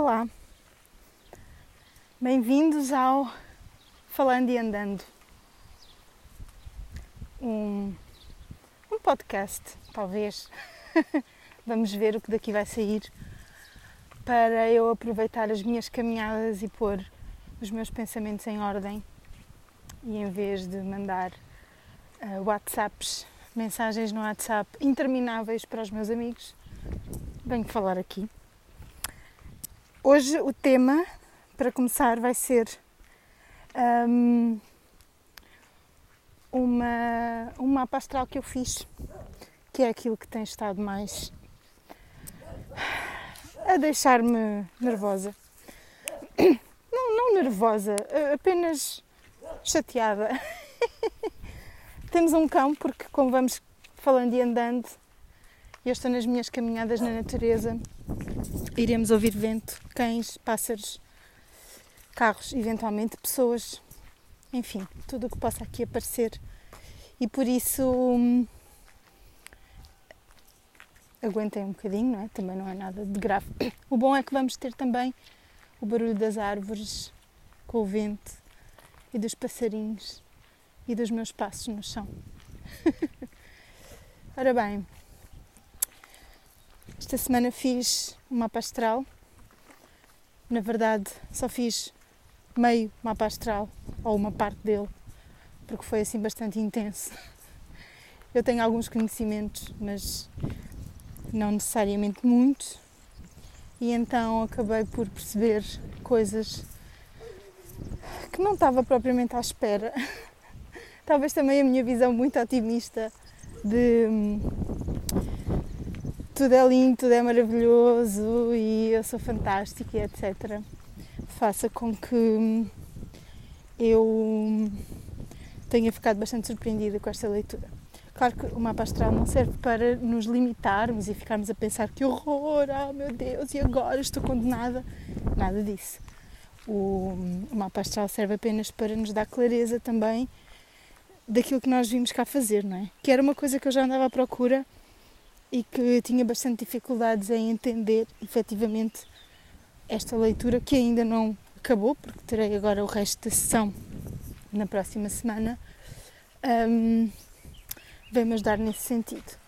Olá, bem-vindos ao Falando e Andando, um, um podcast, talvez. Vamos ver o que daqui vai sair para eu aproveitar as minhas caminhadas e pôr os meus pensamentos em ordem. E em vez de mandar uh, WhatsApps, mensagens no WhatsApp intermináveis para os meus amigos, venho falar aqui Hoje o tema, para começar, vai ser um, uma, um mapa astral que eu fiz, que é aquilo que tem estado mais a deixar-me nervosa. Não, não nervosa, apenas chateada. Temos um cão, porque como vamos falando e andando, eu estou nas minhas caminhadas na natureza iremos ouvir vento, cães, pássaros, carros, eventualmente pessoas, enfim, tudo o que possa aqui aparecer. E por isso hum, aguentem um bocadinho, não é? Também não é nada de grave. O bom é que vamos ter também o barulho das árvores, com o vento e dos passarinhos e dos meus passos no chão. Ora bem, esta semana fiz um mapa astral. Na verdade, só fiz meio mapa astral, ou uma parte dele, porque foi assim bastante intenso. Eu tenho alguns conhecimentos, mas não necessariamente muitos, e então acabei por perceber coisas que não estava propriamente à espera. Talvez também a minha visão muito otimista de hum, tudo é lindo, tudo é maravilhoso e eu sou fantástica e etc. Faça com que eu tenha ficado bastante surpreendida com esta leitura. Claro que o mapa astral não serve para nos limitarmos e ficarmos a pensar que horror, oh meu Deus, e agora estou condenada. Nada disso. O mapa astral serve apenas para nos dar clareza também daquilo que nós vimos cá fazer, não é? Que era uma coisa que eu já andava à procura e que tinha bastante dificuldades em entender efetivamente esta leitura que ainda não acabou, porque terei agora o resto da sessão na próxima semana, um, vem-me ajudar nesse sentido.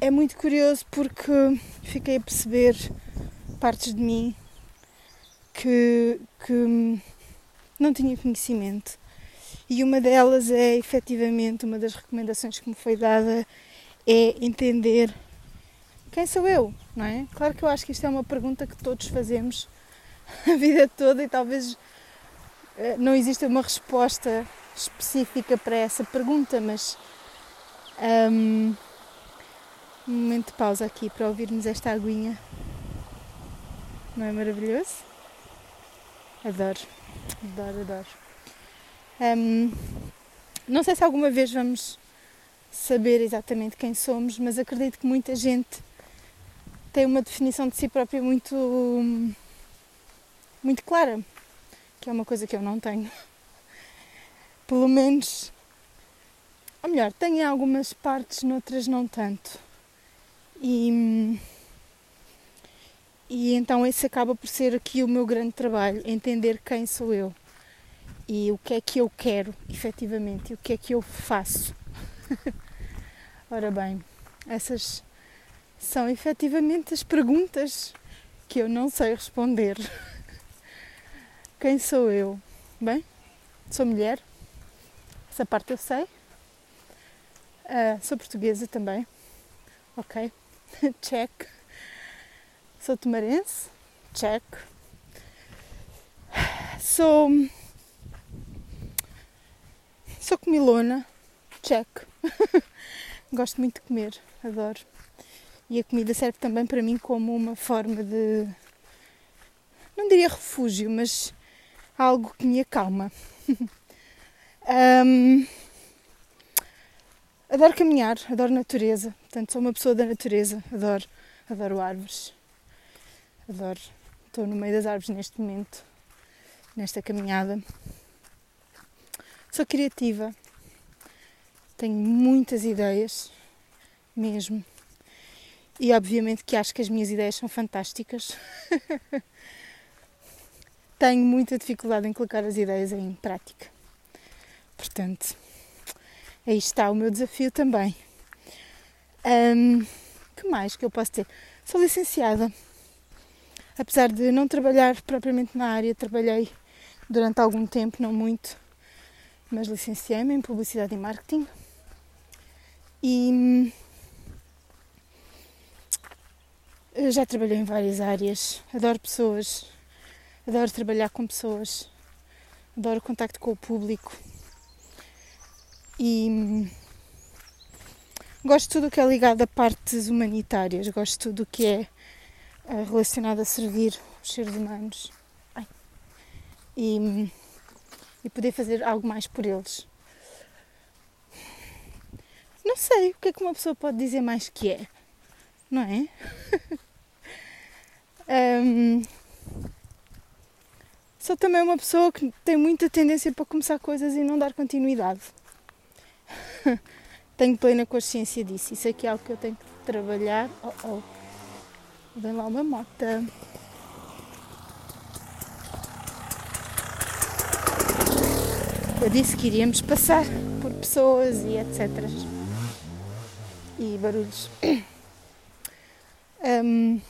É muito curioso porque fiquei a perceber partes de mim que, que não tinha conhecimento. E uma delas é efetivamente uma das recomendações que me foi dada é entender quem sou eu, não é? Claro que eu acho que isto é uma pergunta que todos fazemos a vida toda e talvez eh, não exista uma resposta específica para essa pergunta, mas um, um momento de pausa aqui para ouvirmos esta aguinha. Não é maravilhoso? Adoro, adoro, adoro. Um, não sei se alguma vez vamos saber exatamente quem somos, mas acredito que muita gente tem uma definição de si própria muito muito clara, que é uma coisa que eu não tenho. Pelo menos, ou melhor, tenho em algumas partes, noutras não tanto. E, e então esse acaba por ser aqui o meu grande trabalho, entender quem sou eu e o que é que eu quero, efetivamente, e o que é que eu faço. Ora bem, essas são efetivamente as perguntas que eu não sei responder. Quem sou eu? Bem, sou mulher, essa parte eu sei. Uh, sou portuguesa também, ok? Check. Sou tomarense, check. Sou. Sou comilona, check. Gosto muito de comer, adoro. E a comida serve também para mim como uma forma de. não diria refúgio, mas algo que me acalma. um, adoro caminhar, adoro natureza. Portanto, sou uma pessoa da natureza, adoro, adoro árvores. Adoro. Estou no meio das árvores neste momento, nesta caminhada. Sou criativa, tenho muitas ideias, mesmo. e obviamente que acho que as minhas ideias são fantásticas. Tenho muita dificuldade em colocar as ideias em prática. Portanto, aí está o meu desafio também. Um, que mais que eu posso ter? Sou licenciada. Apesar de não trabalhar propriamente na área, trabalhei durante algum tempo, não muito, mas licenciei-me em Publicidade e Marketing. E já trabalhei em várias áreas, adoro pessoas, adoro trabalhar com pessoas, adoro o contacto com o público. E gosto de tudo o que é ligado a partes humanitárias, gosto de tudo o que é eh, relacionado a servir os seres humanos. E, e poder fazer algo mais por eles. Não sei o que é que uma pessoa pode dizer mais que é, não é? um, sou também uma pessoa que tem muita tendência para começar coisas e não dar continuidade. tenho plena consciência disso. Isso aqui é algo que eu tenho que trabalhar. Oh, oh. Vem lá uma mota. Eu disse que iríamos passar por pessoas e etc. E barulhos. Um,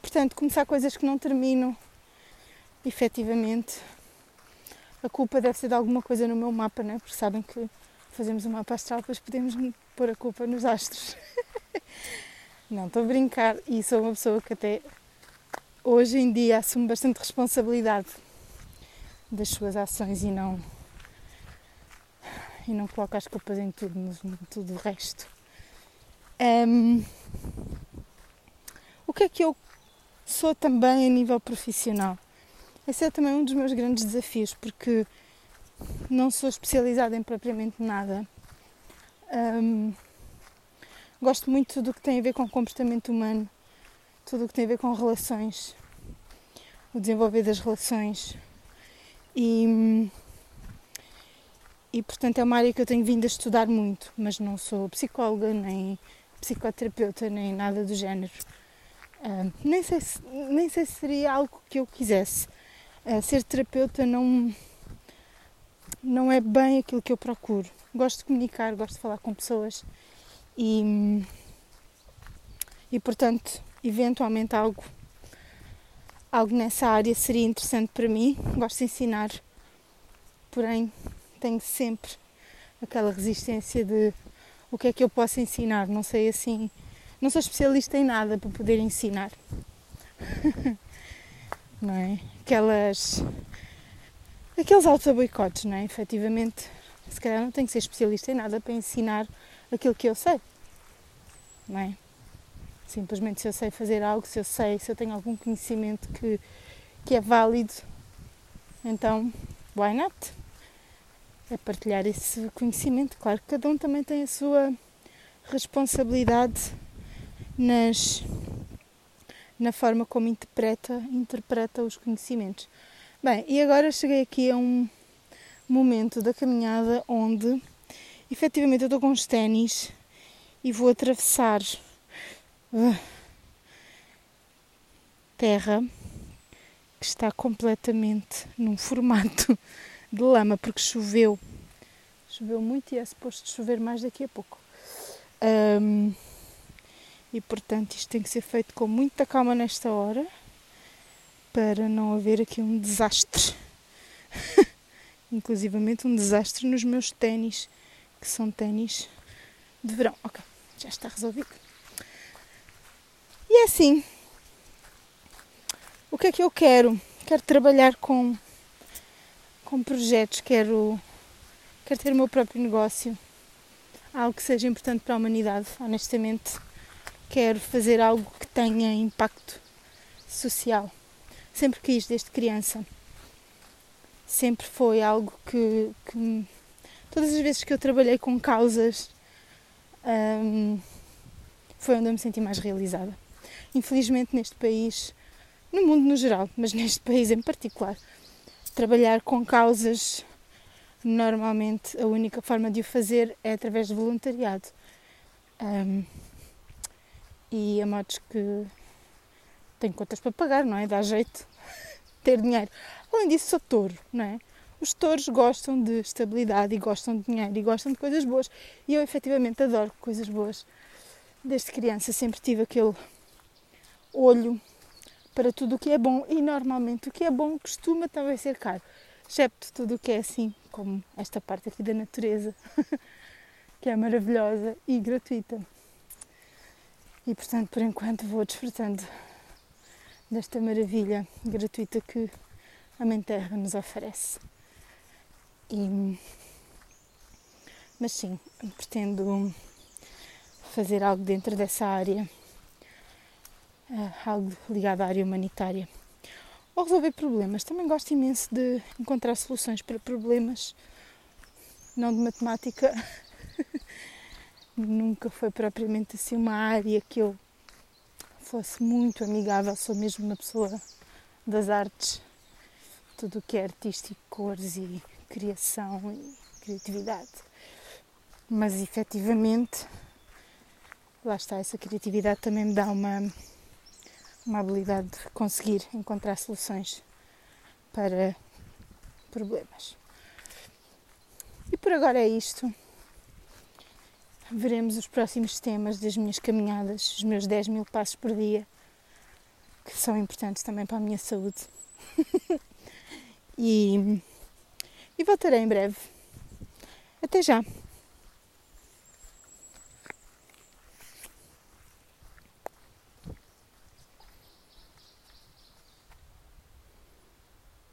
portanto, começar coisas que não terminam, efetivamente, a culpa deve ser de alguma coisa no meu mapa, né? porque sabem que fazemos um mapa astral, depois podemos pôr a culpa nos astros. não, estou a brincar e sou uma pessoa que até hoje em dia assume bastante responsabilidade das suas ações e não e não coloca as culpas em tudo, em tudo o resto. Um, o que é que eu sou também a nível profissional? Esse é também um dos meus grandes desafios, porque não sou especializada em propriamente nada. Um, gosto muito do que tem a ver com comportamento humano, tudo o que tem a ver com relações, o desenvolver das relações. E, e portanto é uma área que eu tenho vindo a estudar muito, mas não sou psicóloga, nem psicoterapeuta, nem nada do género. Uh, nem, sei se, nem sei se seria algo que eu quisesse. Uh, ser terapeuta não não é bem aquilo que eu procuro. Gosto de comunicar, gosto de falar com pessoas e, e portanto, eventualmente algo, algo nessa área seria interessante para mim. Gosto de ensinar, porém tenho sempre aquela resistência de o que é que eu posso ensinar. Não sei assim, não sou especialista em nada para poder ensinar. não é? Aquelas aqueles auto-boicotes, não é? Efetivamente, se calhar não tenho que ser especialista em nada para ensinar aquilo que eu sei, não é? Simplesmente se eu sei fazer algo, se eu sei, se eu tenho algum conhecimento que, que é válido, então, why not? É partilhar esse conhecimento. Claro que cada um também tem a sua responsabilidade nas, na forma como interpreta, interpreta os conhecimentos. Bem, e agora cheguei aqui a um momento da caminhada onde efetivamente eu estou com os ténis e vou atravessar uh, terra que está completamente num formato de lama porque choveu. Choveu muito e é suposto chover mais daqui a pouco. Um, e portanto isto tem que ser feito com muita calma nesta hora para não haver aqui um desastre. Inclusivamente um desastre nos meus ténis, que são ténis de verão. Ok, já está resolvido. E é assim. O que é que eu quero? Quero trabalhar com, com projetos, quero, quero ter o meu próprio negócio, algo que seja importante para a humanidade, honestamente. Quero fazer algo que tenha impacto social sempre quis desde criança. Sempre foi algo que, que todas as vezes que eu trabalhei com causas um, foi onde eu me senti mais realizada. Infelizmente neste país, no mundo no geral, mas neste país em particular, trabalhar com causas normalmente a única forma de o fazer é através de voluntariado. Um, e a modos que tenho contas para pagar, não é? Dá jeito ter dinheiro. Além disso, sou touro, não é? Os touros gostam de estabilidade e gostam de dinheiro e gostam de coisas boas. E eu efetivamente adoro coisas boas. Desde criança sempre tive aquele olho para tudo o que é bom e normalmente o que é bom costuma também ser caro, excepto tudo o que é assim, como esta parte aqui da natureza, que é maravilhosa e gratuita. E portanto, por enquanto, vou desfrutando desta maravilha gratuita que a Mãe Terra nos oferece. E, mas sim, pretendo fazer algo dentro dessa área algo ligado à área humanitária. Ou resolver problemas. Também gosto imenso de encontrar soluções para problemas, não de matemática. Nunca foi propriamente assim uma área que eu fosse muito amigável. Sou mesmo uma pessoa das artes, tudo o que é artístico, cores e criação e criatividade. Mas efetivamente, lá está, essa criatividade também me dá uma uma habilidade de conseguir encontrar soluções para problemas. E por agora é isto. Veremos os próximos temas das minhas caminhadas, os meus 10 mil passos por dia, que são importantes também para a minha saúde. e, e voltarei em breve. Até já!